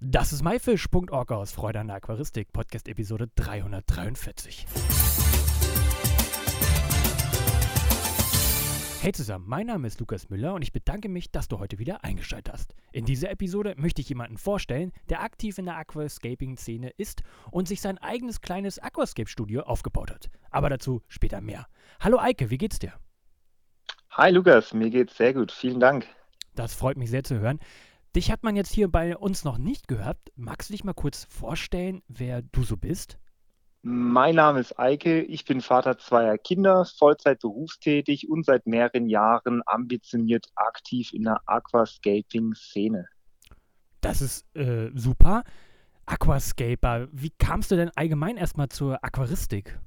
Das ist myfish.org aus Freude an der Aquaristik, Podcast Episode 343. Hey zusammen, mein Name ist Lukas Müller und ich bedanke mich, dass du heute wieder eingeschaltet hast. In dieser Episode möchte ich jemanden vorstellen, der aktiv in der Aquascaping-Szene ist und sich sein eigenes kleines Aquascape-Studio aufgebaut hat. Aber dazu später mehr. Hallo Eike, wie geht's dir? Hi Lukas, mir geht's sehr gut, vielen Dank. Das freut mich sehr zu hören. Dich hat man jetzt hier bei uns noch nicht gehört. Magst du dich mal kurz vorstellen, wer du so bist? Mein Name ist Eike, ich bin Vater zweier Kinder, Vollzeit berufstätig und seit mehreren Jahren ambitioniert aktiv in der Aquascaping-Szene. Das ist äh, super. Aquascaper, wie kamst du denn allgemein erstmal zur Aquaristik?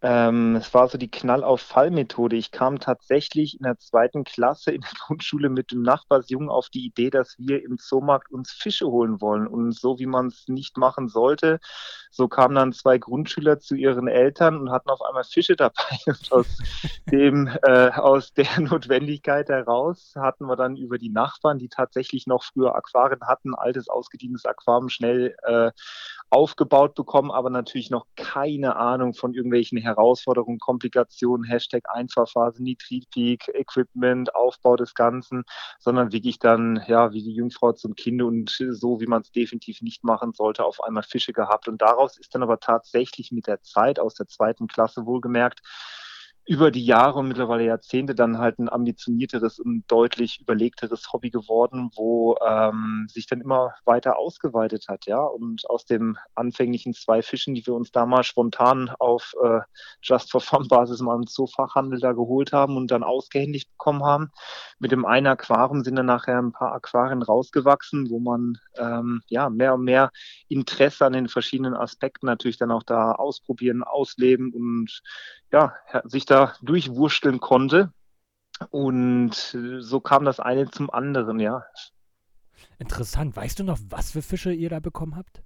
Ähm, es war so die Knall-auf-Fall-Methode. Ich kam tatsächlich in der zweiten Klasse in der Grundschule mit dem Nachbarsjungen auf die Idee, dass wir im Zoomarkt uns Fische holen wollen. Und so wie man es nicht machen sollte, so kamen dann zwei Grundschüler zu ihren Eltern und hatten auf einmal Fische dabei. Und aus dem, äh, aus der Notwendigkeit heraus hatten wir dann über die Nachbarn, die tatsächlich noch früher Aquarien hatten, altes ausgedientes Aquarium schnell äh, aufgebaut bekommen, aber natürlich noch keine Ahnung von irgendwelchen Herausforderungen, Komplikationen, Hashtag Einfahrphase, Nitritpeak, Equipment, Aufbau des Ganzen, sondern wirklich dann, ja, wie die Jungfrau zum Kinde und so, wie man es definitiv nicht machen sollte, auf einmal Fische gehabt. Und daraus ist dann aber tatsächlich mit der Zeit aus der zweiten Klasse wohlgemerkt, über die Jahre und mittlerweile Jahrzehnte dann halt ein ambitionierteres und deutlich überlegteres Hobby geworden, wo ähm, sich dann immer weiter ausgeweitet hat, ja. Und aus dem anfänglichen zwei Fischen, die wir uns damals spontan auf äh, Just for Fun Basis mal im Zoofachhandel da geholt haben und dann ausgehändigt bekommen haben, mit dem einen Aquarium sind dann nachher ein paar Aquarien rausgewachsen, wo man ähm, ja mehr und mehr Interesse an den verschiedenen Aspekten natürlich dann auch da ausprobieren, ausleben und ja, sich da durchwurschteln konnte. Und so kam das eine zum anderen, ja. Interessant. Weißt du noch, was für Fische ihr da bekommen habt?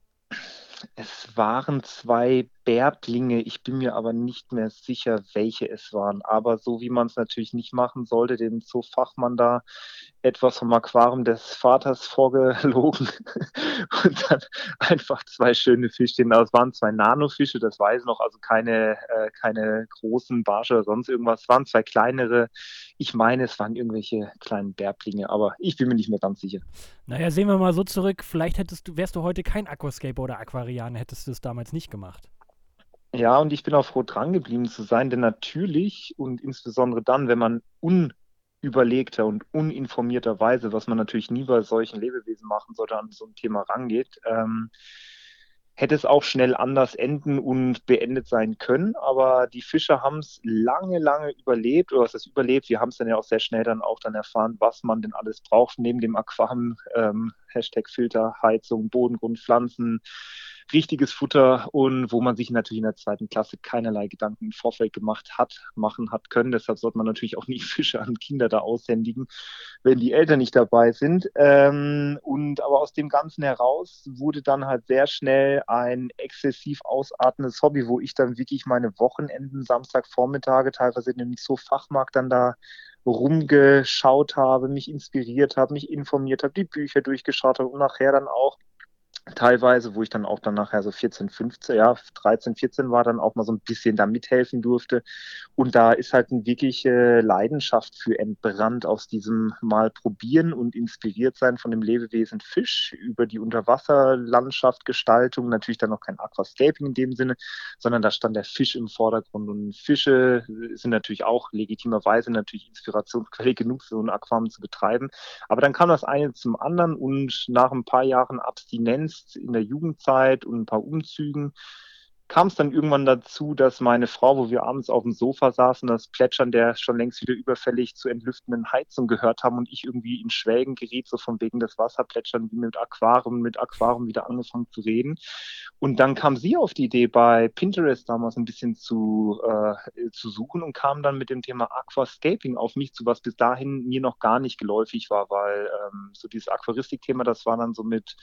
Es waren zwei Bärblinge, ich bin mir aber nicht mehr sicher, welche es waren. Aber so wie man es natürlich nicht machen sollte, dem Zoofachmann da etwas vom Aquarium des Vaters vorgelogen und dann einfach zwei schöne Fischchen. Das waren zwei Nanofische, das weiß ich noch, also keine, äh, keine großen Barsche oder sonst irgendwas. Es waren zwei kleinere. Ich meine, es waren irgendwelche kleinen Bärblinge, aber ich bin mir nicht mehr ganz sicher. Naja, sehen wir mal so zurück. Vielleicht hättest du, wärst du heute kein Aquascaper oder Aquarian, hättest du es damals nicht gemacht. Ja, und ich bin auch froh, dran geblieben zu sein, denn natürlich und insbesondere dann, wenn man unüberlegter und uninformierterweise, was man natürlich nie bei solchen Lebewesen machen sollte, an so ein Thema rangeht, ähm, hätte es auch schnell anders enden und beendet sein können. Aber die Fischer haben es lange, lange überlebt, oder was ist überlebt? Wir haben es dann ja auch sehr schnell dann auch dann erfahren, was man denn alles braucht, neben dem Aquarium, ähm, Hashtag Filter, Heizung, Bodengrund, Pflanzen, richtiges Futter und wo man sich natürlich in der zweiten Klasse keinerlei Gedanken im Vorfeld gemacht hat, machen hat können. Deshalb sollte man natürlich auch nie Fische an Kinder da aushändigen, wenn die Eltern nicht dabei sind. Ähm, und aber aus dem Ganzen heraus wurde dann halt sehr schnell ein exzessiv ausartendes Hobby, wo ich dann wirklich meine Wochenenden, Samstagvormittage, teilweise in dem Zoo-Fachmarkt dann da rumgeschaut habe, mich inspiriert habe, mich informiert habe, die Bücher durchgeschaut habe und nachher dann auch teilweise, wo ich dann auch dann nachher so 14, 15, ja, 13, 14 war, dann auch mal so ein bisschen da mithelfen durfte. Und da ist halt eine wirkliche Leidenschaft für entbrannt aus diesem Mal probieren und inspiriert sein von dem Lebewesen Fisch über die Unterwasserlandschaft, Gestaltung, natürlich dann noch kein Aquascaping in dem Sinne, sondern da stand der Fisch im Vordergrund. Und Fische sind natürlich auch legitimerweise natürlich Inspirationsquelle genug, so ein Aquarium zu betreiben. Aber dann kam das eine zum anderen und nach ein paar Jahren Abstinenz Angst in der Jugendzeit und ein paar Umzügen kam es dann irgendwann dazu, dass meine Frau, wo wir abends auf dem Sofa saßen, das Plätschern der schon längst wieder überfällig zu entlüftenden Heizung gehört haben und ich irgendwie in Schwelgen geriet, so von wegen des Wasserplätschern, wie mit Aquarium, mit Aquarium wieder angefangen zu reden. Und dann kam sie auf die Idee, bei Pinterest damals ein bisschen zu, äh, zu suchen und kam dann mit dem Thema Aquascaping auf mich zu, was bis dahin mir noch gar nicht geläufig war, weil ähm, so dieses Aquaristik-Thema, das war dann so mit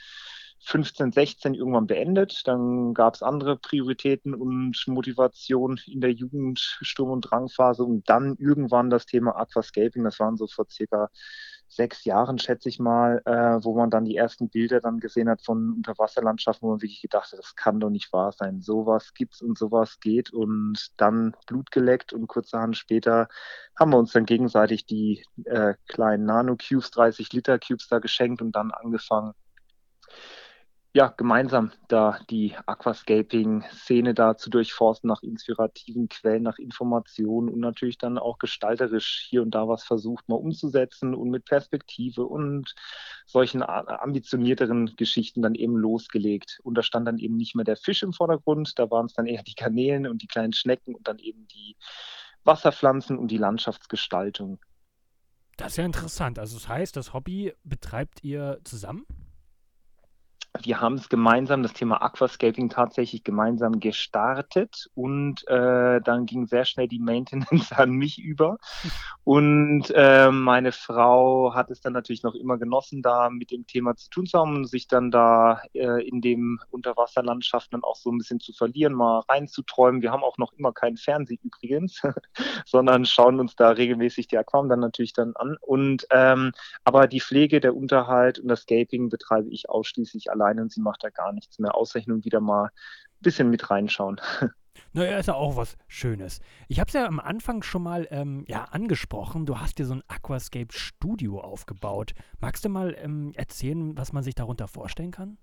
15, 16 irgendwann beendet. Dann gab es andere Prioritäten und Motivation in der Jugend, Sturm- und Drangphase und dann irgendwann das Thema Aquascaping. Das waren so vor circa sechs Jahren, schätze ich mal, äh, wo man dann die ersten Bilder dann gesehen hat von Unterwasserlandschaften, wo man wirklich gedacht hat, das kann doch nicht wahr sein. Sowas gibt's und sowas geht und dann Blut geleckt und kurzerhand später haben wir uns dann gegenseitig die äh, kleinen Nano-Cubes, 30 Liter Cubes da geschenkt und dann angefangen, ja, gemeinsam da die Aquascaping-Szene da zu durchforsten nach inspirativen Quellen, nach Informationen und natürlich dann auch gestalterisch hier und da was versucht mal umzusetzen und mit Perspektive und solchen ambitionierteren Geschichten dann eben losgelegt. Und da stand dann eben nicht mehr der Fisch im Vordergrund, da waren es dann eher die Garnelen und die kleinen Schnecken und dann eben die Wasserpflanzen und die Landschaftsgestaltung. Das ist ja interessant. Also das heißt, das Hobby betreibt ihr zusammen? Wir haben es gemeinsam, das Thema Aquascaping tatsächlich gemeinsam gestartet und äh, dann ging sehr schnell die Maintenance an mich über. Und äh, meine Frau hat es dann natürlich noch immer genossen, da mit dem Thema zu tun zu haben und sich dann da äh, in dem Unterwasserlandschaft dann auch so ein bisschen zu verlieren, mal reinzuträumen. Wir haben auch noch immer keinen Fernseher übrigens, sondern schauen uns da regelmäßig die Aquam dann natürlich dann an. Und ähm, aber die Pflege, der Unterhalt und das Scaping betreibe ich ausschließlich allein alleine und sie macht da gar nichts mehr, außer hin und wieder mal ein bisschen mit reinschauen. Naja, ist ja auch was Schönes. Ich habe es ja am Anfang schon mal ähm, ja, angesprochen. Du hast dir so ein Aquascape Studio aufgebaut. Magst du mal ähm, erzählen, was man sich darunter vorstellen kann?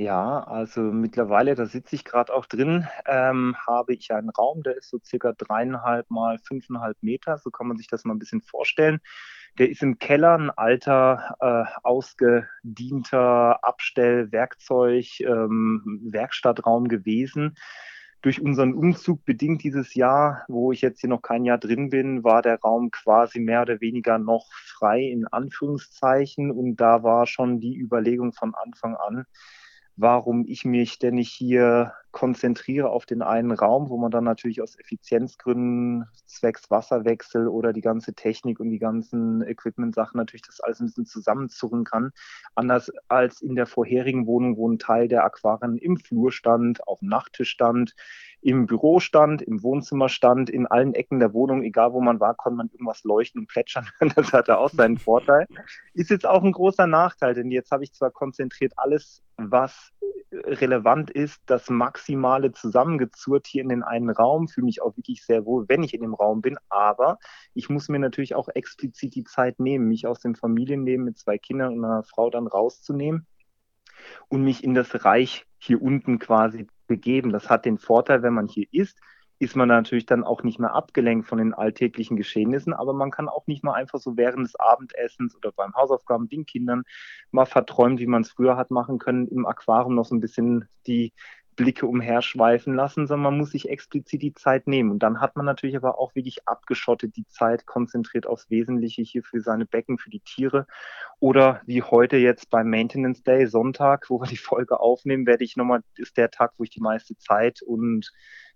Ja, also mittlerweile, da sitze ich gerade auch drin, ähm, habe ich einen Raum, der ist so circa dreieinhalb mal fünfeinhalb Meter, so kann man sich das mal ein bisschen vorstellen. Der ist im Keller ein alter, äh, ausgedienter Abstellwerkzeug, ähm, Werkstattraum gewesen. Durch unseren Umzug bedingt dieses Jahr, wo ich jetzt hier noch kein Jahr drin bin, war der Raum quasi mehr oder weniger noch frei in Anführungszeichen. Und da war schon die Überlegung von Anfang an, warum ich mich denn nicht hier konzentriere auf den einen Raum, wo man dann natürlich aus Effizienzgründen zwecks Wasserwechsel oder die ganze Technik und die ganzen Equipment-Sachen natürlich das alles ein bisschen zusammenzurren kann. Anders als in der vorherigen Wohnung, wo ein Teil der Aquarien im Flur stand, auf dem Nachttisch stand, im Büro stand, im Wohnzimmer stand, in allen Ecken der Wohnung, egal wo man war, konnte man irgendwas leuchten und plätschern. Das hatte auch seinen Vorteil. Ist jetzt auch ein großer Nachteil, denn jetzt habe ich zwar konzentriert alles, was relevant ist, das Maximale zusammengezurrt hier in den einen Raum, fühle mich auch wirklich sehr wohl, wenn ich in dem Raum bin, aber ich muss mir natürlich auch explizit die Zeit nehmen, mich aus dem Familienleben mit zwei Kindern und einer Frau dann rauszunehmen und mich in das Reich hier unten quasi begeben. Das hat den Vorteil, wenn man hier ist, ist man natürlich dann auch nicht mehr abgelenkt von den alltäglichen Geschehnissen, aber man kann auch nicht mal einfach so während des Abendessens oder beim Hausaufgaben den Kindern mal verträumt, wie man es früher hat machen können, im Aquarium noch so ein bisschen die Blicke umherschweifen lassen, sondern man muss sich explizit die Zeit nehmen. Und dann hat man natürlich aber auch wirklich abgeschottet die Zeit, konzentriert aufs Wesentliche hier für seine Becken, für die Tiere. Oder wie heute jetzt beim Maintenance Day, Sonntag, wo wir die Folge aufnehmen, werde ich nochmal, ist der Tag, wo ich die meiste Zeit und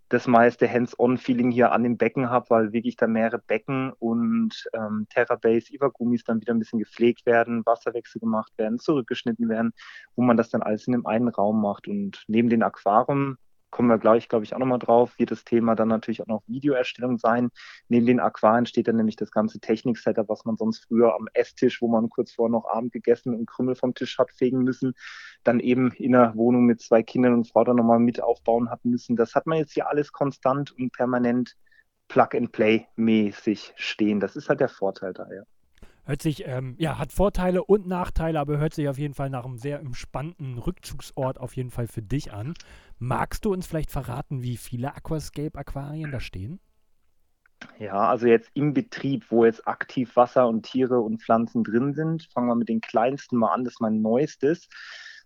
das meiste Hands-on-Feeling hier an dem Becken habe, weil wirklich da mehrere Becken und ähm, Terrabase, Iwagumis dann wieder ein bisschen gepflegt werden, Wasserwechsel gemacht werden, zurückgeschnitten werden, wo man das dann alles in dem einen Raum macht. Und neben den Aquarium kommen wir gleich, glaube ich, auch nochmal drauf, wird das Thema dann natürlich auch noch Videoerstellung sein. Neben den Aquarien steht dann nämlich das ganze Technik-Setup, was man sonst früher am Esstisch, wo man kurz vorher noch Abend gegessen und Krümmel vom Tisch hat fegen müssen, dann eben in einer Wohnung mit zwei Kindern und Frau dann nochmal mit aufbauen hat müssen. Das hat man jetzt hier alles konstant und permanent Plug-and-Play-mäßig stehen. Das ist halt der Vorteil daher. Hört sich, ähm, ja, hat Vorteile und Nachteile, aber hört sich auf jeden Fall nach einem sehr entspannten Rückzugsort auf jeden Fall für dich an. Magst du uns vielleicht verraten, wie viele Aquascape-Aquarien da stehen? Ja, also jetzt im Betrieb, wo jetzt aktiv Wasser und Tiere und Pflanzen drin sind, fangen wir mit den kleinsten mal an, das ist mein neuestes,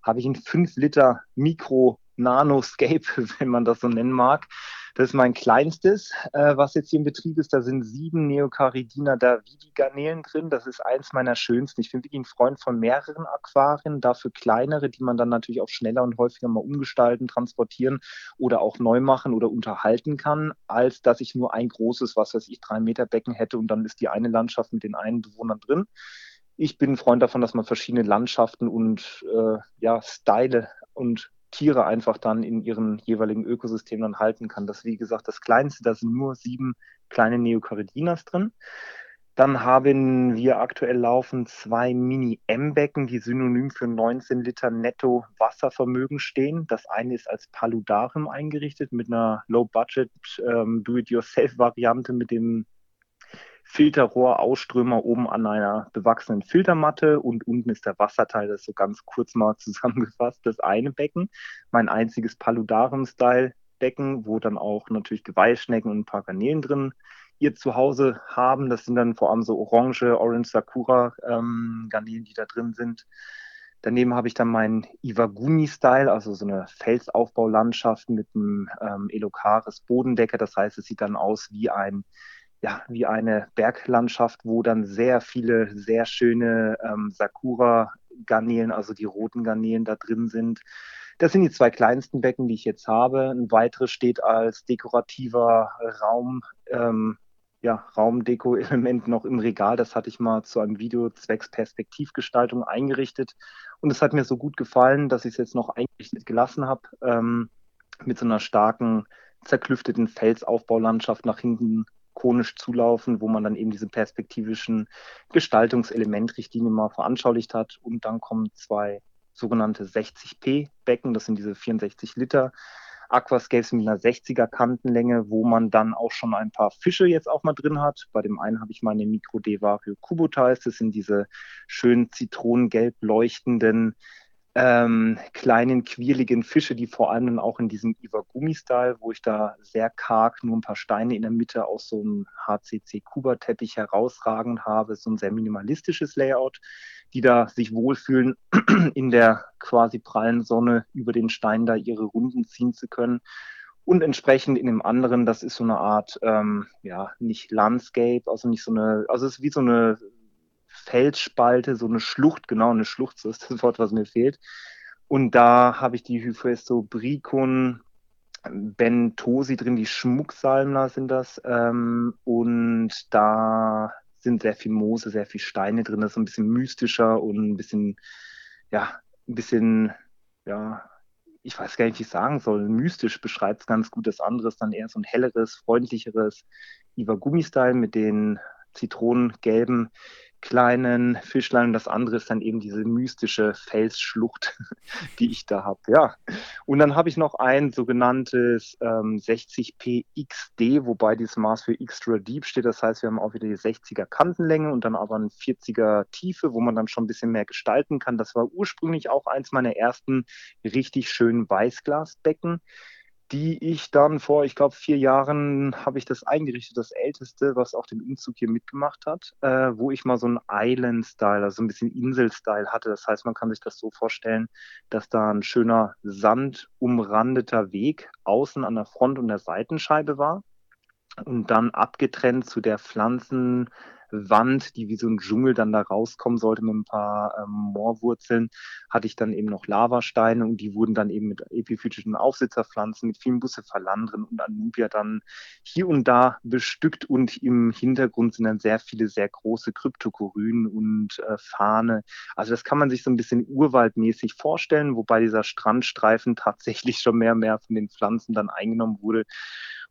habe ich ein 5 Liter Mikro Nanoscape, wenn man das so nennen mag. Das ist mein kleinstes, äh, was jetzt hier im Betrieb ist. Da sind sieben Neocaridina Davidi-Garnelen drin. Das ist eins meiner schönsten. Ich bin wirklich ein Freund von mehreren Aquarien, dafür kleinere, die man dann natürlich auch schneller und häufiger mal umgestalten, transportieren oder auch neu machen oder unterhalten kann, als dass ich nur ein großes, was weiß ich, drei Meter Becken hätte und dann ist die eine Landschaft mit den einen Bewohnern drin. Ich bin ein Freund davon, dass man verschiedene Landschaften und äh, ja, Style und Tiere einfach dann in ihren jeweiligen Ökosystemen dann halten kann. Das, wie gesagt, das kleinste, da sind nur sieben kleine Neocaridinas drin. Dann haben wir aktuell laufen zwei Mini-M-Becken, die synonym für 19 Liter netto Wasservermögen stehen. Das eine ist als Paludarium eingerichtet mit einer Low-Budget ähm, Do-it-yourself-Variante mit dem Filterrohr-Ausströmer oben an einer bewachsenen Filtermatte und unten ist der Wasserteil, das ist so ganz kurz mal zusammengefasst, das eine Becken. Mein einziges Paludarium-Style-Becken, wo dann auch natürlich Geweihschnecken und ein paar Garnelen drin ihr zu Hause haben. Das sind dann vor allem so orange, orange Sakura ähm, Garnelen, die da drin sind. Daneben habe ich dann meinen Iwagumi-Style, also so eine Felsaufbaulandschaft mit einem ähm, Elokaris Bodendecker. Das heißt, es sieht dann aus wie ein ja, wie eine Berglandschaft, wo dann sehr viele sehr schöne ähm, Sakura-Garnelen, also die roten Garnelen da drin sind. Das sind die zwei kleinsten Becken, die ich jetzt habe. Ein weiteres steht als dekorativer Raum ähm, ja, Raumdeko-Element noch im Regal. Das hatte ich mal zu einem Video zwecks Perspektivgestaltung eingerichtet. Und es hat mir so gut gefallen, dass ich es jetzt noch eingerichtet gelassen habe, ähm, mit so einer starken, zerklüfteten Felsaufbaulandschaft nach hinten konisch zulaufen, wo man dann eben diese perspektivischen Gestaltungselementrichtlinien mal veranschaulicht hat. Und dann kommen zwei sogenannte 60p Becken, das sind diese 64 Liter Aquascapes mit einer 60er Kantenlänge, wo man dann auch schon ein paar Fische jetzt auch mal drin hat. Bei dem einen habe ich meine Micro Devario Cubotiles. Das sind diese schön zitronengelb leuchtenden ähm, kleinen, quirligen Fische, die vor allem auch in diesem Iwagumi-Style, wo ich da sehr karg nur ein paar Steine in der Mitte aus so einem HCC-Kuba-Teppich herausragend habe, so ein sehr minimalistisches Layout, die da sich wohlfühlen, in der quasi prallen Sonne über den Stein da ihre Runden ziehen zu können. Und entsprechend in dem anderen, das ist so eine Art, ähm, ja, nicht Landscape, also nicht so eine, also es ist wie so eine Felsspalte, so eine Schlucht, genau eine Schlucht, so ist das Wort, was mir fehlt. Und da habe ich die Hyphoestobricon Bentosi drin, die Schmucksalmler sind das. Ähm, und da sind sehr viel Moose, sehr viel Steine drin. Das ist ein bisschen mystischer und ein bisschen, ja, ein bisschen, ja, ich weiß gar nicht, wie ich sagen soll. Mystisch beschreibt es ganz gut. Das andere ist dann eher so ein helleres, freundlicheres Iwagumi-Style mit den zitronengelben kleinen Fischlein und das andere ist dann eben diese mystische Felsschlucht, die ich da habe. Ja. Und dann habe ich noch ein sogenanntes ähm, 60p XD, wobei dieses Maß für Extra Deep steht. Das heißt, wir haben auch wieder die 60er Kantenlänge und dann aber ein 40er Tiefe, wo man dann schon ein bisschen mehr gestalten kann. Das war ursprünglich auch eins meiner ersten richtig schönen Weißglasbecken die ich dann vor, ich glaube, vier Jahren habe ich das eingerichtet, das älteste, was auch den Umzug hier mitgemacht hat, äh, wo ich mal so einen Island-Style, also ein bisschen Insel-Style hatte. Das heißt, man kann sich das so vorstellen, dass da ein schöner sandumrandeter Weg außen an der Front und der Seitenscheibe war und dann abgetrennt zu der Pflanzen, Wand, die wie so ein Dschungel dann da rauskommen sollte mit ein paar ähm, Moorwurzeln, hatte ich dann eben noch Lavasteine und die wurden dann eben mit epiphytischen Aufsitzerpflanzen, mit vielen Bucephalandren und Anubia dann hier und da bestückt und im Hintergrund sind dann sehr viele sehr große Kryptokorynen und äh, Fahne. Also das kann man sich so ein bisschen urwaldmäßig vorstellen, wobei dieser Strandstreifen tatsächlich schon mehr und mehr von den Pflanzen dann eingenommen wurde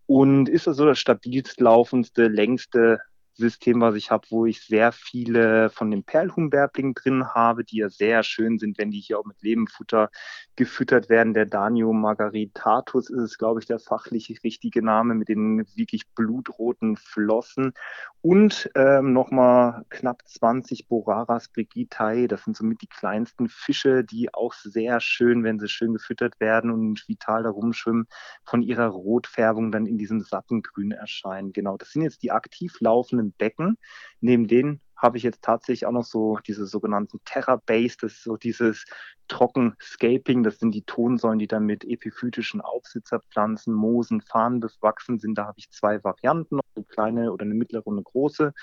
und ist also das stabilst laufendste, längste System, was ich habe, wo ich sehr viele von den Perlhuhnbärblingen drin habe, die ja sehr schön sind, wenn die hier auch mit Lebenfutter gefüttert werden. Der Danio margaritatus ist glaube ich, der fachlich richtige Name mit den wirklich blutroten Flossen. Und ähm, nochmal knapp 20 Boraras brigitae. Das sind somit die kleinsten Fische, die auch sehr schön, wenn sie schön gefüttert werden und vital da rumschwimmen, von ihrer Rotfärbung dann in diesem satten Grün erscheinen. Genau, das sind jetzt die aktiv laufenden Becken. Neben denen habe ich jetzt tatsächlich auch noch so diese sogenannten Terra Base, das ist so dieses Trockenscaping, das sind die Tonsäulen, die dann mit epiphytischen Aufsitzerpflanzen, Moosen, Fahnen bewachsen sind. Da habe ich zwei Varianten, eine kleine oder eine mittlere und eine große.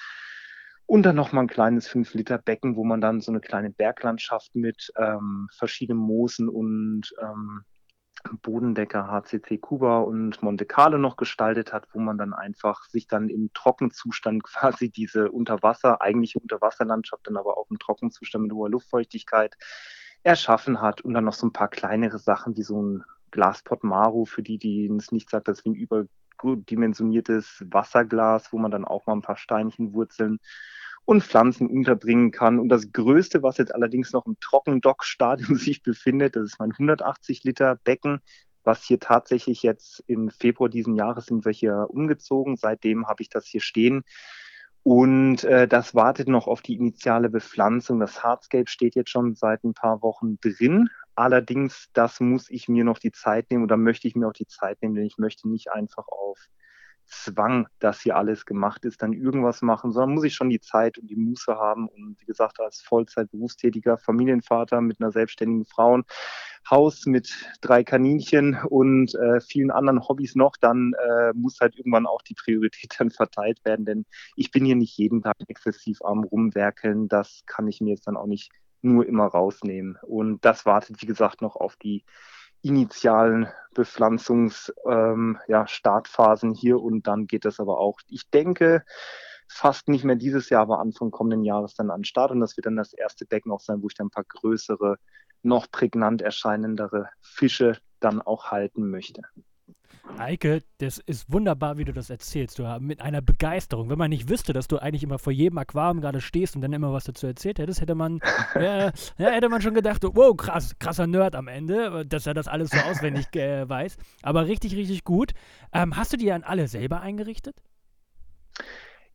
Und dann nochmal ein kleines 5-Liter-Becken, wo man dann so eine kleine Berglandschaft mit ähm, verschiedenen Moosen und ähm, Bodendecker HCC Kuba und Monte Carlo noch gestaltet hat, wo man dann einfach sich dann im Trockenzustand quasi diese Unterwasser, eigentliche Unterwasserlandschaft, dann aber auch im Trockenzustand mit hoher Luftfeuchtigkeit erschaffen hat und dann noch so ein paar kleinere Sachen wie so ein Glaspot Maru, für die, die es nicht sagt, das ist wie ein über gut dimensioniertes Wasserglas, wo man dann auch mal ein paar Steinchen, Wurzeln und Pflanzen unterbringen kann. Und das Größte, was jetzt allerdings noch im Trockendock-Stadium sich befindet, das ist mein 180 Liter Becken, was hier tatsächlich jetzt im Februar diesen Jahres sind wir hier umgezogen. Seitdem habe ich das hier stehen. Und äh, das wartet noch auf die initiale Bepflanzung. Das Hardscape steht jetzt schon seit ein paar Wochen drin. Allerdings, das muss ich mir noch die Zeit nehmen oder möchte ich mir auch die Zeit nehmen, denn ich möchte nicht einfach auf Zwang, dass hier alles gemacht ist, dann irgendwas machen, sondern muss ich schon die Zeit und die Muße haben. Und wie gesagt, als Vollzeit berufstätiger Familienvater mit einer selbstständigen Frau, Haus mit drei Kaninchen und äh, vielen anderen Hobbys noch, dann äh, muss halt irgendwann auch die Priorität dann verteilt werden. Denn ich bin hier nicht jeden Tag exzessiv am Rumwerkeln. Das kann ich mir jetzt dann auch nicht nur immer rausnehmen. Und das wartet, wie gesagt, noch auf die initialen Bepflanzungsstartphasen ähm, ja, hier und dann geht das aber auch. Ich denke, fast nicht mehr dieses Jahr, aber Anfang kommenden Jahres dann an Start und das wird dann das erste Becken auch sein, wo ich dann ein paar größere, noch prägnant erscheinendere Fische dann auch halten möchte. Eike, das ist wunderbar, wie du das erzählst. Du mit einer Begeisterung. Wenn man nicht wüsste, dass du eigentlich immer vor jedem Aquarium gerade stehst und dann immer was dazu erzählt hättest, hätte man, äh, ja, hätte man schon gedacht, wow, krass, krasser Nerd am Ende, dass er das alles so auswendig äh, weiß. Aber richtig, richtig gut. Ähm, hast du die dann alle selber eingerichtet?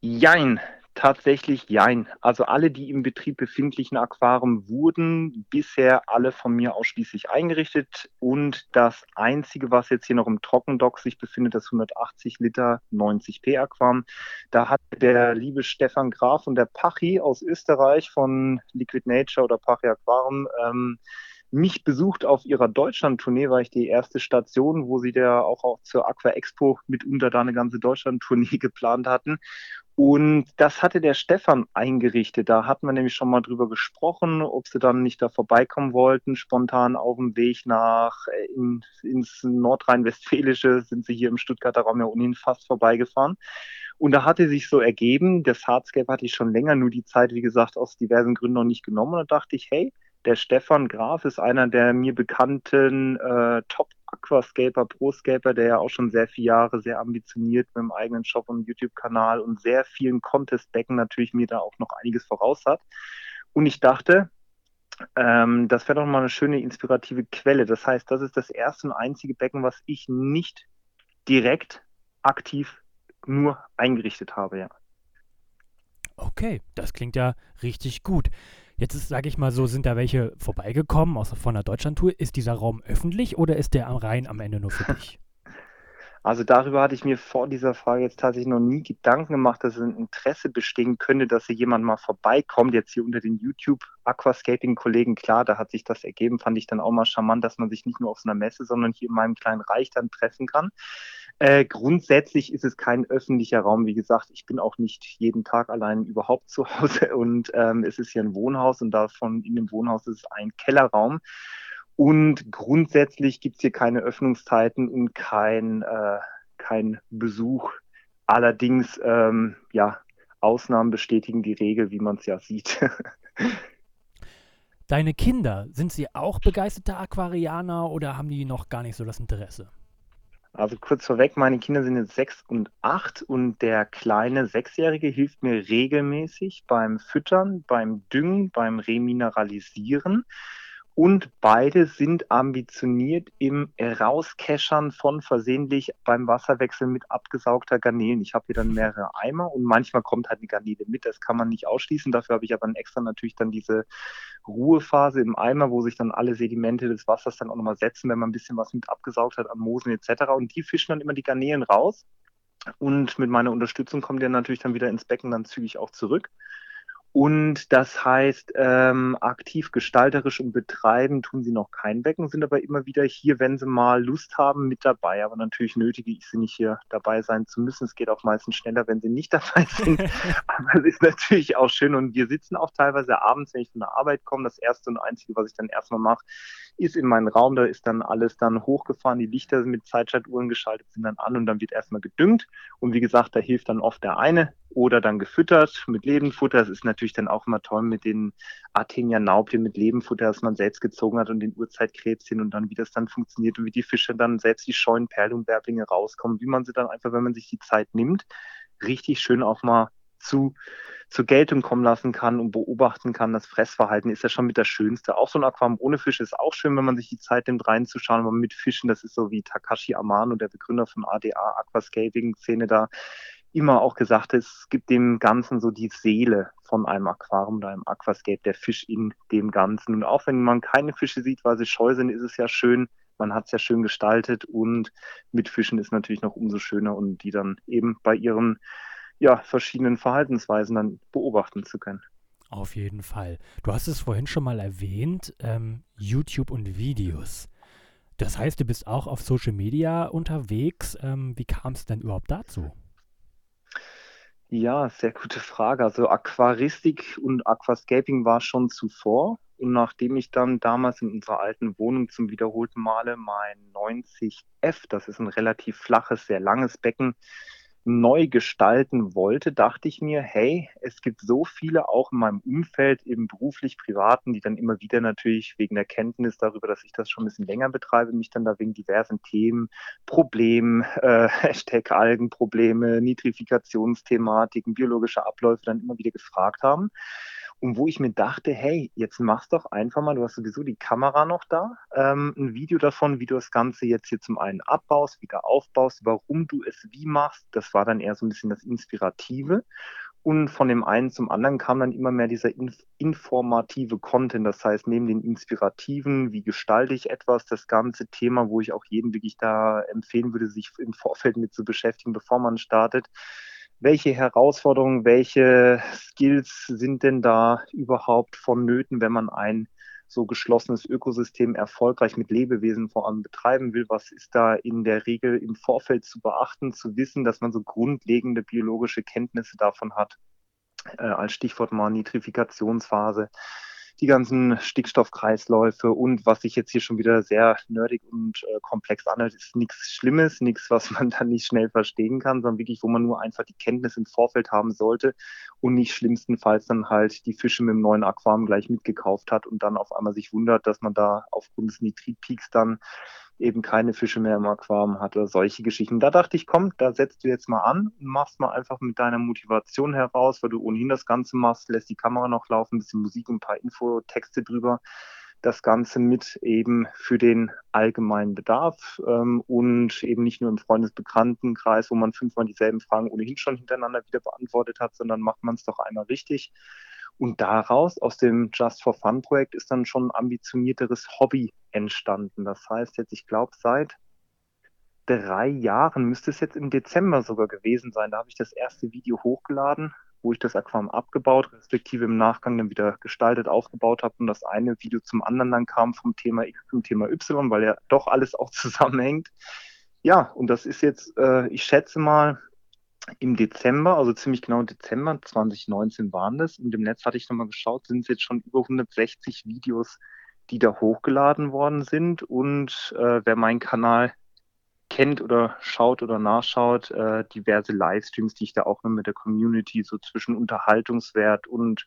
Jein, Tatsächlich jein. Also alle, die im Betrieb befindlichen Aquarien wurden bisher alle von mir ausschließlich eingerichtet. Und das Einzige, was jetzt hier noch im Trockendock sich befindet, das 180 Liter 90p Aquarium. Da hat der liebe Stefan Graf und der Pachi aus Österreich von Liquid Nature oder Pachi Aquarium ähm, mich besucht auf ihrer Deutschland-Tournee, war ich die erste Station, wo sie da auch, auch zur Aqua Expo mitunter da eine ganze Deutschland-Tournee geplant hatten. Und das hatte der Stefan eingerichtet. Da hatten wir nämlich schon mal drüber gesprochen, ob sie dann nicht da vorbeikommen wollten. Spontan auf dem Weg nach äh, in, ins Nordrhein-Westfälische sind sie hier im Stuttgarter Raum ja ohnehin fast vorbeigefahren. Und da hatte sich so ergeben, das Hardscape hatte ich schon länger, nur die Zeit, wie gesagt, aus diversen Gründen noch nicht genommen. Und da dachte ich, hey, der Stefan Graf ist einer der mir bekannten äh, Top-Aquascaper, Pro-Scaper, der ja auch schon sehr viele Jahre sehr ambitioniert mit dem eigenen Shop und YouTube-Kanal und sehr vielen Contest-Becken natürlich mir da auch noch einiges voraus hat. Und ich dachte, ähm, das wäre doch mal eine schöne inspirative Quelle. Das heißt, das ist das erste und einzige Becken, was ich nicht direkt aktiv nur eingerichtet habe, ja. Okay, das klingt ja richtig gut. Jetzt ist, sage ich mal so, sind da welche vorbeigekommen aus von der Deutschlandtour. Ist dieser Raum öffentlich oder ist der am Rhein am Ende nur für dich? Also darüber hatte ich mir vor dieser Frage jetzt tatsächlich noch nie Gedanken gemacht, dass es ein Interesse bestehen könnte, dass hier jemand mal vorbeikommt. Jetzt hier unter den YouTube Aquascaping-Kollegen, klar, da hat sich das ergeben, fand ich dann auch mal charmant, dass man sich nicht nur auf so einer Messe, sondern hier in meinem kleinen Reich dann treffen kann. Äh, grundsätzlich ist es kein öffentlicher Raum. Wie gesagt, ich bin auch nicht jeden Tag allein überhaupt zu Hause und ähm, es ist hier ein Wohnhaus und davon in dem Wohnhaus ist ein Kellerraum. Und grundsätzlich gibt es hier keine Öffnungszeiten und kein, äh, kein Besuch. Allerdings, ähm, ja, Ausnahmen bestätigen die Regel, wie man es ja sieht. Deine Kinder, sind sie auch begeisterte Aquarianer oder haben die noch gar nicht so das Interesse? Also kurz vorweg, meine Kinder sind jetzt sechs und acht und der kleine Sechsjährige hilft mir regelmäßig beim Füttern, beim Düngen, beim Remineralisieren. Und beide sind ambitioniert im Rauskeschern von versehentlich beim Wasserwechsel mit abgesaugter Garnelen. Ich habe hier dann mehrere Eimer und manchmal kommt halt eine Garnele mit. Das kann man nicht ausschließen. Dafür habe ich aber extra natürlich dann diese Ruhephase im Eimer, wo sich dann alle Sedimente des Wassers dann auch nochmal setzen, wenn man ein bisschen was mit abgesaugt hat an Moosen etc. Und die fischen dann immer die Garnelen raus. Und mit meiner Unterstützung kommen die dann natürlich dann wieder ins Becken dann zügig auch zurück. Und das heißt, ähm, aktiv gestalterisch und betreiben tun sie noch kein Becken, sind aber immer wieder hier, wenn sie mal Lust haben, mit dabei. Aber natürlich nötige ich sie nicht hier dabei sein zu müssen. Es geht auch meistens schneller, wenn sie nicht dabei sind. aber es ist natürlich auch schön. Und wir sitzen auch teilweise abends, wenn ich von der Arbeit komme. Das erste und einzige, was ich dann erstmal mache, ist in meinen Raum. Da ist dann alles dann hochgefahren. Die Lichter sind mit Zeitschaltuhren geschaltet, sind dann an und dann wird erstmal gedüngt. Und wie gesagt, da hilft dann oft der eine oder dann gefüttert mit Lebendfutter. Das ist natürlich dann auch immer toll mit den Artenia Naupien, mit Lebenfutter, das man selbst gezogen hat und den Urzeitkrebschen und dann, wie das dann funktioniert und wie die Fische dann selbst die scheuen Perlenwerblinge rauskommen, wie man sie dann einfach, wenn man sich die Zeit nimmt, richtig schön auch mal zu, zur Geltung kommen lassen kann und beobachten kann. Das Fressverhalten ist ja schon mit das Schönste. Auch so ein Aquarium ohne Fische ist auch schön, wenn man sich die Zeit nimmt, reinzuschauen. Aber mit Fischen, das ist so wie Takashi Amano, der Begründer von ADA, Aquascaping-Szene da, immer auch gesagt, es gibt dem Ganzen so die Seele von einem Aquarium oder einem Aquascape, der Fisch in dem Ganzen. Und auch wenn man keine Fische sieht, weil sie scheu sind, ist es ja schön, man hat es ja schön gestaltet und mit Fischen ist natürlich noch umso schöner und die dann eben bei ihren ja, verschiedenen Verhaltensweisen dann beobachten zu können. Auf jeden Fall. Du hast es vorhin schon mal erwähnt, ähm, YouTube und Videos. Das heißt, du bist auch auf Social Media unterwegs. Ähm, wie kam es denn überhaupt dazu? Ja, sehr gute Frage. Also Aquaristik und Aquascaping war schon zuvor. Und nachdem ich dann damals in unserer alten Wohnung zum wiederholten Male mein 90F, das ist ein relativ flaches, sehr langes Becken, neu gestalten wollte, dachte ich mir, hey, es gibt so viele auch in meinem Umfeld, eben beruflich, privaten, die dann immer wieder natürlich wegen der Kenntnis darüber, dass ich das schon ein bisschen länger betreibe, mich dann da wegen diversen Themen, Problemen, äh, Hashtag Algenprobleme, Nitrifikationsthematiken, biologische Abläufe dann immer wieder gefragt haben. Und wo ich mir dachte, hey, jetzt mach's doch einfach mal, du hast sowieso die Kamera noch da, ähm, ein Video davon, wie du das Ganze jetzt hier zum einen abbaust, wieder aufbaust, warum du es wie machst. Das war dann eher so ein bisschen das Inspirative. Und von dem einen zum anderen kam dann immer mehr dieser inf informative Content. Das heißt, neben den inspirativen, wie gestalte ich etwas, das ganze Thema, wo ich auch jedem wirklich da empfehlen würde, sich im Vorfeld mit zu beschäftigen, bevor man startet, welche Herausforderungen, welche Skills sind denn da überhaupt vonnöten, wenn man ein so geschlossenes Ökosystem erfolgreich mit Lebewesen vor allem betreiben will? Was ist da in der Regel im Vorfeld zu beachten, zu wissen, dass man so grundlegende biologische Kenntnisse davon hat? Äh, als Stichwort mal Nitrifikationsphase, die ganzen Stickstoffkreisläufe und was sich jetzt hier schon wieder sehr nerdig und äh, komplex anhört, ist nichts Schlimmes, nichts, was man dann nicht schnell verstehen kann, sondern wirklich, wo man nur einfach die Kenntnis im Vorfeld haben sollte und nicht schlimmstenfalls dann halt die Fische mit dem neuen Aquarium gleich mitgekauft hat und dann auf einmal sich wundert, dass man da aufgrund des Nitritpeaks dann eben keine Fische mehr im Aquarium hat oder solche Geschichten. Da dachte ich, komm, da setzt du jetzt mal an und machst mal einfach mit deiner Motivation heraus, weil du ohnehin das Ganze machst, lässt die Kamera noch laufen, ein bisschen Musik ein paar Infotexte drüber. Das Ganze mit eben für den allgemeinen Bedarf ähm, und eben nicht nur im Freundesbekanntenkreis, wo man fünfmal dieselben Fragen ohnehin schon hintereinander wieder beantwortet hat, sondern macht man es doch einmal richtig. Und daraus, aus dem Just for Fun Projekt, ist dann schon ein ambitionierteres Hobby entstanden. Das heißt jetzt, ich glaube, seit drei Jahren müsste es jetzt im Dezember sogar gewesen sein. Da habe ich das erste Video hochgeladen, wo ich das Aquarium abgebaut, respektive im Nachgang dann wieder gestaltet, aufgebaut habe und das eine Video zum anderen dann kam vom Thema X zum Thema Y, weil ja doch alles auch zusammenhängt. Ja, und das ist jetzt, äh, ich schätze mal, im Dezember, also ziemlich genau Dezember 2019 waren das. Und im Netz hatte ich nochmal geschaut, sind es jetzt schon über 160 Videos, die da hochgeladen worden sind. Und äh, wer meinen Kanal kennt oder schaut oder nachschaut, äh, diverse Livestreams, die ich da auch noch mit der Community so zwischen Unterhaltungswert und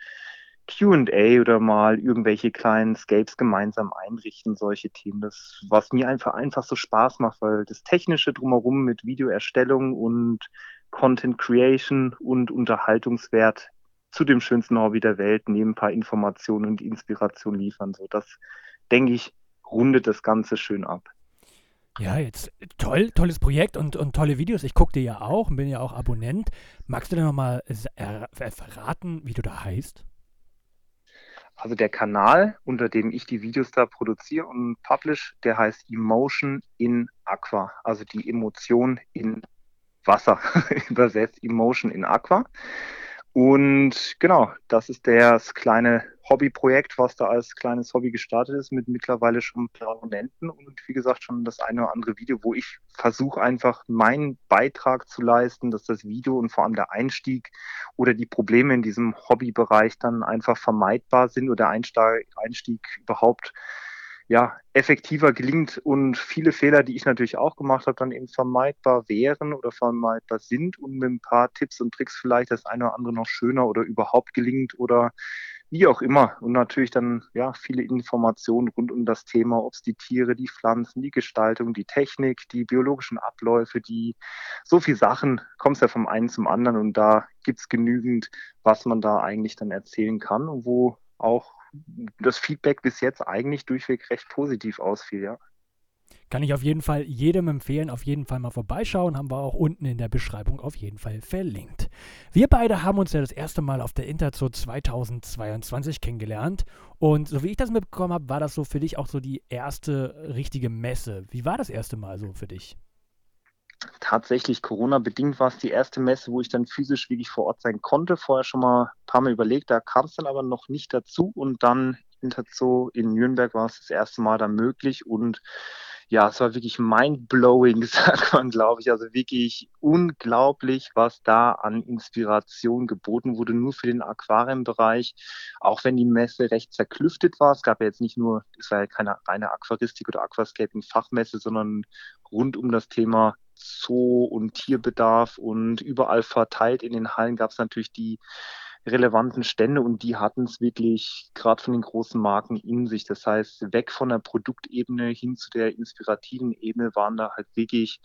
QA oder mal irgendwelche kleinen Scapes gemeinsam einrichten, solche Themen. Das, was mir einfach einfach so Spaß macht, weil das Technische drumherum mit Videoerstellung und Content Creation und Unterhaltungswert zu dem schönsten Hobby der Welt neben ein paar Informationen und Inspiration liefern. So, das denke ich, rundet das Ganze schön ab. Ja, jetzt toll, tolles Projekt und, und tolle Videos. Ich gucke dir ja auch und bin ja auch Abonnent. Magst du denn nochmal verraten, wie du da heißt? Also der Kanal, unter dem ich die Videos da produziere und publish, der heißt Emotion in Aqua, also die Emotion in Wasser übersetzt, Emotion in Aqua. Und genau, das ist das kleine Hobbyprojekt, was da als kleines Hobby gestartet ist, mit mittlerweile schon Abonnenten und wie gesagt schon das eine oder andere Video, wo ich versuche einfach meinen Beitrag zu leisten, dass das Video und vor allem der Einstieg oder die Probleme in diesem Hobbybereich dann einfach vermeidbar sind oder der Einstieg überhaupt ja, effektiver gelingt und viele Fehler, die ich natürlich auch gemacht habe, dann eben vermeidbar wären oder vermeidbar sind und mit ein paar Tipps und Tricks vielleicht das eine oder andere noch schöner oder überhaupt gelingt oder wie auch immer. Und natürlich dann ja viele Informationen rund um das Thema, ob es die Tiere, die Pflanzen, die Gestaltung, die Technik, die biologischen Abläufe, die so viele Sachen, kommst ja vom einen zum anderen und da gibt es genügend, was man da eigentlich dann erzählen kann und wo auch das Feedback bis jetzt eigentlich durchweg recht positiv ausfiel, ja. Kann ich auf jeden Fall jedem empfehlen, auf jeden Fall mal vorbeischauen. Haben wir auch unten in der Beschreibung auf jeden Fall verlinkt. Wir beide haben uns ja das erste Mal auf der Interzoo 2022 kennengelernt. Und so wie ich das mitbekommen habe, war das so für dich auch so die erste richtige Messe. Wie war das erste Mal so für dich? Tatsächlich Corona-bedingt war es die erste Messe, wo ich dann physisch wirklich vor Ort sein konnte. Vorher schon mal ein paar Mal überlegt, da kam es dann aber noch nicht dazu. Und dann Interzoo in Nürnberg war es das erste Mal dann möglich. Und ja, es war wirklich mind-blowing, sagt man, glaube ich. Also wirklich unglaublich, was da an Inspiration geboten wurde, nur für den Aquarienbereich. Auch wenn die Messe recht zerklüftet war. Es gab ja jetzt nicht nur, es war ja keine reine Aquaristik oder Aquascaping-Fachmesse, sondern rund um das Thema Zoo und Tierbedarf und überall verteilt in den Hallen gab es natürlich die relevanten Stände und die hatten es wirklich gerade von den großen Marken in sich. Das heißt, weg von der Produktebene hin zu der inspirativen Ebene waren da halt wirklich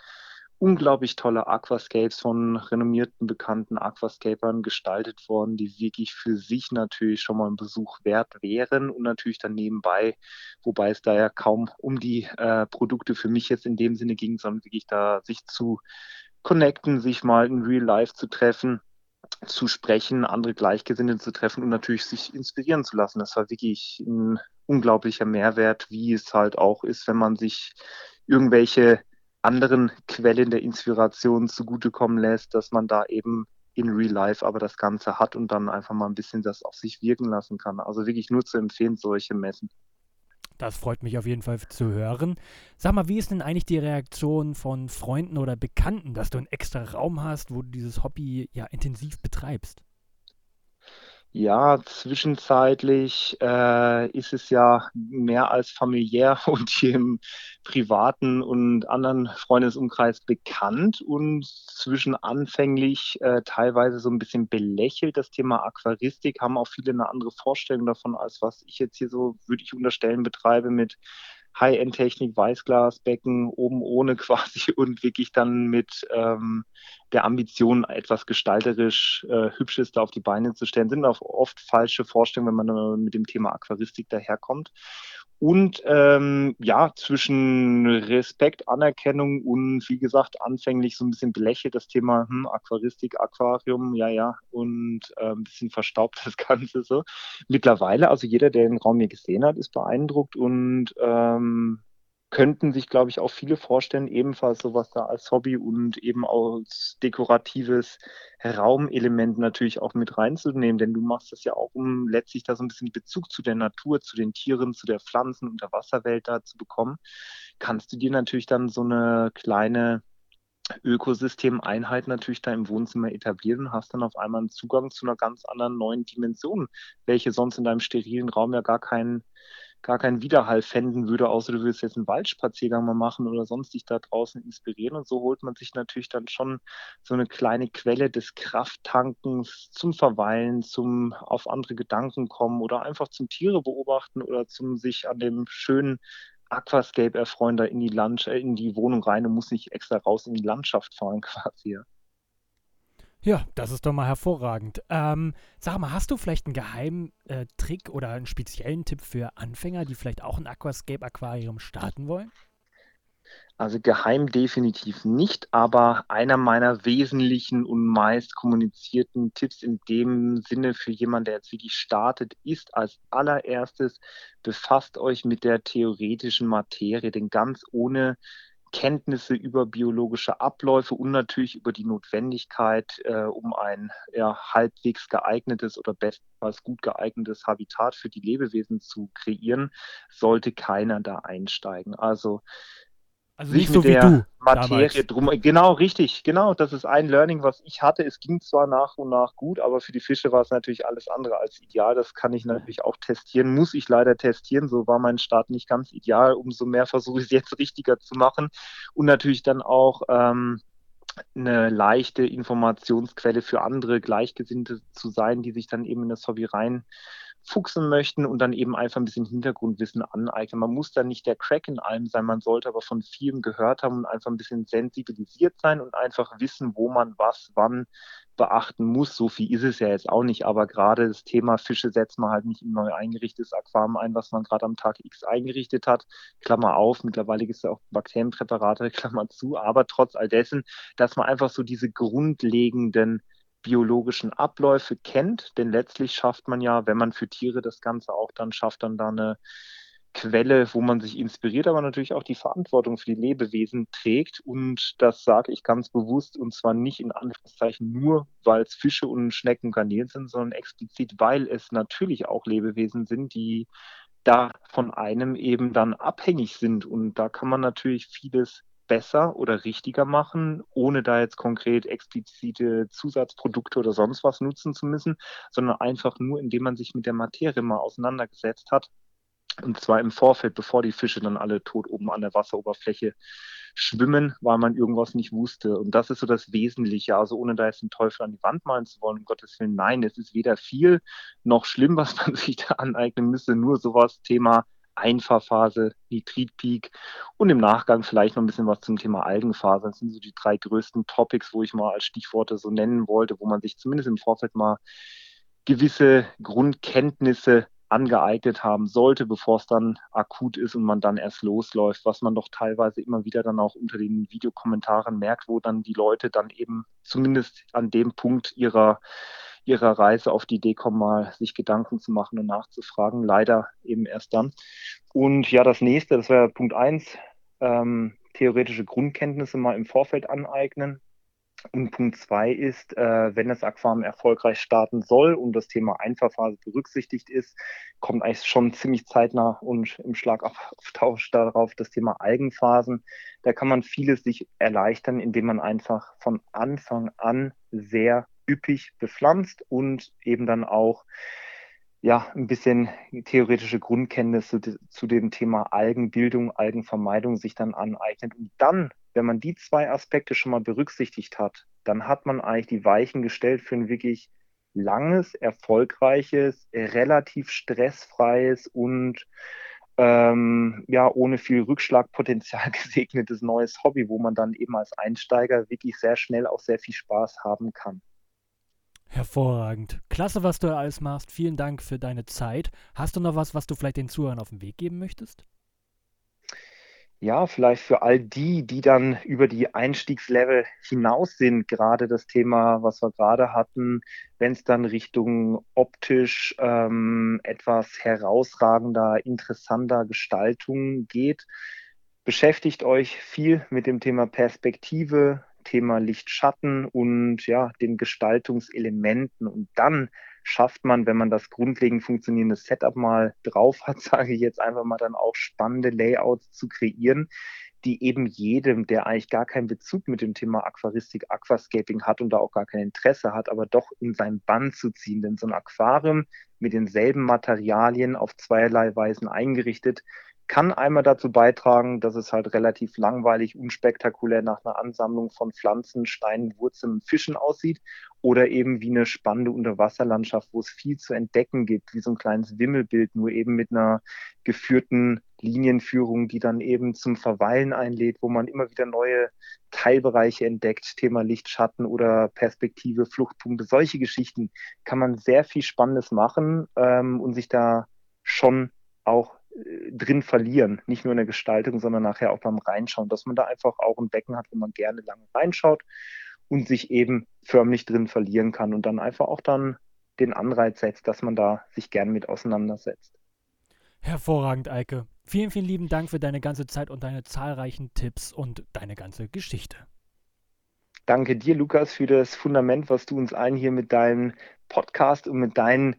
unglaublich tolle Aquascapes von renommierten, bekannten Aquascapern gestaltet worden, die wirklich für sich natürlich schon mal ein Besuch wert wären und natürlich dann nebenbei, wobei es da ja kaum um die äh, Produkte für mich jetzt in dem Sinne ging, sondern wirklich da sich zu connecten, sich mal in Real Life zu treffen zu sprechen, andere Gleichgesinnte zu treffen und natürlich sich inspirieren zu lassen. Das war wirklich ein unglaublicher Mehrwert, wie es halt auch ist, wenn man sich irgendwelche anderen Quellen der Inspiration zugutekommen lässt, dass man da eben in Real Life aber das Ganze hat und dann einfach mal ein bisschen das auf sich wirken lassen kann. Also wirklich nur zu empfehlen, solche Messen. Das freut mich auf jeden Fall zu hören. Sag mal, wie ist denn eigentlich die Reaktion von Freunden oder Bekannten, dass du einen extra Raum hast, wo du dieses Hobby ja intensiv betreibst? Ja, zwischenzeitlich äh, ist es ja mehr als familiär und hier im privaten und anderen Freundesumkreis bekannt und zwischen anfänglich äh, teilweise so ein bisschen belächelt. Das Thema Aquaristik haben auch viele eine andere Vorstellung davon, als was ich jetzt hier so, würde ich unterstellen, betreibe mit High-End-Technik, Weißglasbecken, oben ohne quasi und wirklich dann mit ähm, der Ambition, etwas gestalterisch äh, Hübsches da auf die Beine zu stellen, sind auch oft falsche Vorstellungen, wenn man mit dem Thema Aquaristik daherkommt. Und ähm, ja, zwischen Respekt, Anerkennung und wie gesagt, anfänglich so ein bisschen belächelt das Thema hm, Aquaristik, Aquarium, ja, ja, und äh, ein bisschen verstaubt das Ganze so. Mittlerweile, also jeder, der den Raum hier gesehen hat, ist beeindruckt und ähm, könnten sich, glaube ich, auch viele vorstellen, ebenfalls sowas da als Hobby und eben als dekoratives Raumelement natürlich auch mit reinzunehmen, denn du machst das ja auch, um letztlich da so ein bisschen Bezug zu der Natur, zu den Tieren, zu der Pflanzen- und der Wasserwelt da zu bekommen, kannst du dir natürlich dann so eine kleine Ökosystemeinheit natürlich da im Wohnzimmer etablieren hast dann auf einmal einen Zugang zu einer ganz anderen neuen Dimension, welche sonst in deinem sterilen Raum ja gar keinen gar keinen Widerhall fänden würde, außer du willst jetzt einen Waldspaziergang mal machen oder sonst dich da draußen inspirieren. Und so holt man sich natürlich dann schon so eine kleine Quelle des Krafttankens zum Verweilen, zum auf andere Gedanken kommen oder einfach zum Tiere beobachten oder zum sich an dem schönen Aquascape erfreuen, da in die, Land äh, in die Wohnung rein und muss nicht extra raus in die Landschaft fahren quasi. Ja, das ist doch mal hervorragend. Ähm, sag mal, hast du vielleicht einen geheimen äh, Trick oder einen speziellen Tipp für Anfänger, die vielleicht auch ein Aquascape-Aquarium starten wollen? Also geheim definitiv nicht, aber einer meiner wesentlichen und meist kommunizierten Tipps in dem Sinne für jemanden, der jetzt wirklich startet, ist als allererstes, befasst euch mit der theoretischen Materie, denn ganz ohne Kenntnisse über biologische Abläufe und natürlich über die Notwendigkeit, äh, um ein ja, halbwegs geeignetes oder bestenfalls gut geeignetes Habitat für die Lebewesen zu kreieren, sollte keiner da einsteigen. Also Also nicht so wie du. Materie damals. drum. Genau, richtig, genau. Das ist ein Learning, was ich hatte. Es ging zwar nach und nach gut, aber für die Fische war es natürlich alles andere als ideal. Das kann ich natürlich auch testieren, muss ich leider testieren. So war mein Start nicht ganz ideal. Umso mehr versuche ich es jetzt richtiger zu machen und natürlich dann auch ähm, eine leichte Informationsquelle für andere Gleichgesinnte zu sein, die sich dann eben in das Hobby rein fuchsen möchten und dann eben einfach ein bisschen Hintergrundwissen aneignen. Man muss da nicht der Crack in allem sein, man sollte aber von vielen gehört haben und einfach ein bisschen sensibilisiert sein und einfach wissen, wo man was wann beachten muss. So viel ist es ja jetzt auch nicht, aber gerade das Thema Fische setzt man halt nicht in neu eingerichtetes Aquarium ein, was man gerade am Tag X eingerichtet hat. Klammer auf, mittlerweile gibt es ja auch Bakterienpräparate, Klammer zu, aber trotz all dessen, dass man einfach so diese grundlegenden biologischen Abläufe kennt, denn letztlich schafft man ja, wenn man für Tiere das Ganze auch dann schafft, dann da eine Quelle, wo man sich inspiriert, aber natürlich auch die Verantwortung für die Lebewesen trägt. Und das sage ich ganz bewusst und zwar nicht in Anführungszeichen nur, weil es Fische und Schnecken Garnelen sind, sondern explizit, weil es natürlich auch Lebewesen sind, die da von einem eben dann abhängig sind. Und da kann man natürlich vieles besser oder richtiger machen, ohne da jetzt konkret explizite Zusatzprodukte oder sonst was nutzen zu müssen, sondern einfach nur, indem man sich mit der Materie mal auseinandergesetzt hat. Und zwar im Vorfeld, bevor die Fische dann alle tot oben an der Wasseroberfläche schwimmen, weil man irgendwas nicht wusste. Und das ist so das Wesentliche. Also ohne da jetzt den Teufel an die Wand malen zu wollen, um Gottes Willen, nein, es ist weder viel noch schlimm, was man sich da aneignen müsste. Nur sowas Thema Einfahrphase, Nitritpeak und im Nachgang vielleicht noch ein bisschen was zum Thema Algenphase. Das sind so die drei größten Topics, wo ich mal als Stichworte so nennen wollte, wo man sich zumindest im Vorfeld mal gewisse Grundkenntnisse angeeignet haben sollte, bevor es dann akut ist und man dann erst losläuft, was man doch teilweise immer wieder dann auch unter den Videokommentaren merkt, wo dann die Leute dann eben zumindest an dem Punkt ihrer ihrer Reise auf die Idee kommen, mal sich Gedanken zu machen und nachzufragen. Leider eben erst dann. Und ja, das nächste, das wäre Punkt eins, ähm, theoretische Grundkenntnisse mal im Vorfeld aneignen. Und Punkt zwei ist, äh, wenn das Aquarium erfolgreich starten soll und das Thema Einfahrphase berücksichtigt ist, kommt eigentlich schon ziemlich zeitnah und im Schlagabtausch darauf das Thema Algenphasen. Da kann man vieles sich erleichtern, indem man einfach von Anfang an sehr üppig bepflanzt und eben dann auch ja, ein bisschen theoretische Grundkenntnisse zu dem Thema Algenbildung, Algenvermeidung sich dann aneignet. Und dann, wenn man die zwei Aspekte schon mal berücksichtigt hat, dann hat man eigentlich die Weichen gestellt für ein wirklich langes, erfolgreiches, relativ stressfreies und ähm, ja, ohne viel Rückschlagpotenzial gesegnetes neues Hobby, wo man dann eben als Einsteiger wirklich sehr schnell auch sehr viel Spaß haben kann. Hervorragend. Klasse, was du alles machst. Vielen Dank für deine Zeit. Hast du noch was, was du vielleicht den Zuhörern auf den Weg geben möchtest? Ja, vielleicht für all die, die dann über die Einstiegslevel hinaus sind, gerade das Thema, was wir gerade hatten, wenn es dann Richtung optisch ähm, etwas herausragender, interessanter Gestaltung geht. Beschäftigt euch viel mit dem Thema Perspektive, Thema Licht-Schatten und ja, den Gestaltungselementen. Und dann schafft man, wenn man das grundlegend funktionierende Setup mal drauf hat, sage ich jetzt einfach mal dann auch spannende Layouts zu kreieren, die eben jedem, der eigentlich gar keinen Bezug mit dem Thema Aquaristik, Aquascaping hat und da auch gar kein Interesse hat, aber doch in sein Bann zu ziehen. Denn so ein Aquarium mit denselben Materialien auf zweierlei Weisen eingerichtet, kann einmal dazu beitragen, dass es halt relativ langweilig, unspektakulär nach einer Ansammlung von Pflanzen, Steinen, Wurzeln, Fischen aussieht oder eben wie eine spannende Unterwasserlandschaft, wo es viel zu entdecken gibt, wie so ein kleines Wimmelbild, nur eben mit einer geführten Linienführung, die dann eben zum Verweilen einlädt, wo man immer wieder neue Teilbereiche entdeckt, Thema Licht, Schatten oder Perspektive, Fluchtpunkte, solche Geschichten kann man sehr viel Spannendes machen ähm, und sich da schon auch drin verlieren. Nicht nur in der Gestaltung, sondern nachher auch beim Reinschauen, dass man da einfach auch ein Becken hat, wo man gerne lange reinschaut und sich eben förmlich drin verlieren kann und dann einfach auch dann den Anreiz setzt, dass man da sich gerne mit auseinandersetzt. Hervorragend, Eike. Vielen, vielen lieben Dank für deine ganze Zeit und deine zahlreichen Tipps und deine ganze Geschichte. Danke dir, Lukas, für das Fundament, was du uns allen hier mit deinem Podcast und mit deinen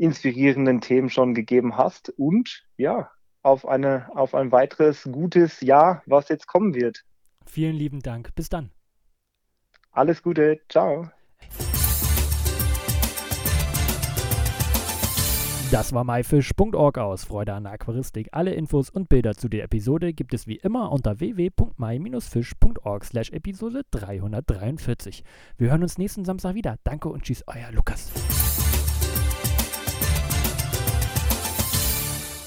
inspirierenden Themen schon gegeben hast. Und ja, auf, eine, auf ein weiteres gutes Jahr, was jetzt kommen wird. Vielen lieben Dank. Bis dann. Alles Gute. Ciao. Das war myfish.org aus Freude an der Aquaristik. Alle Infos und Bilder zu der Episode gibt es wie immer unter www.my-fish.org slash Episode 343. Wir hören uns nächsten Samstag wieder. Danke und tschüss, euer Lukas.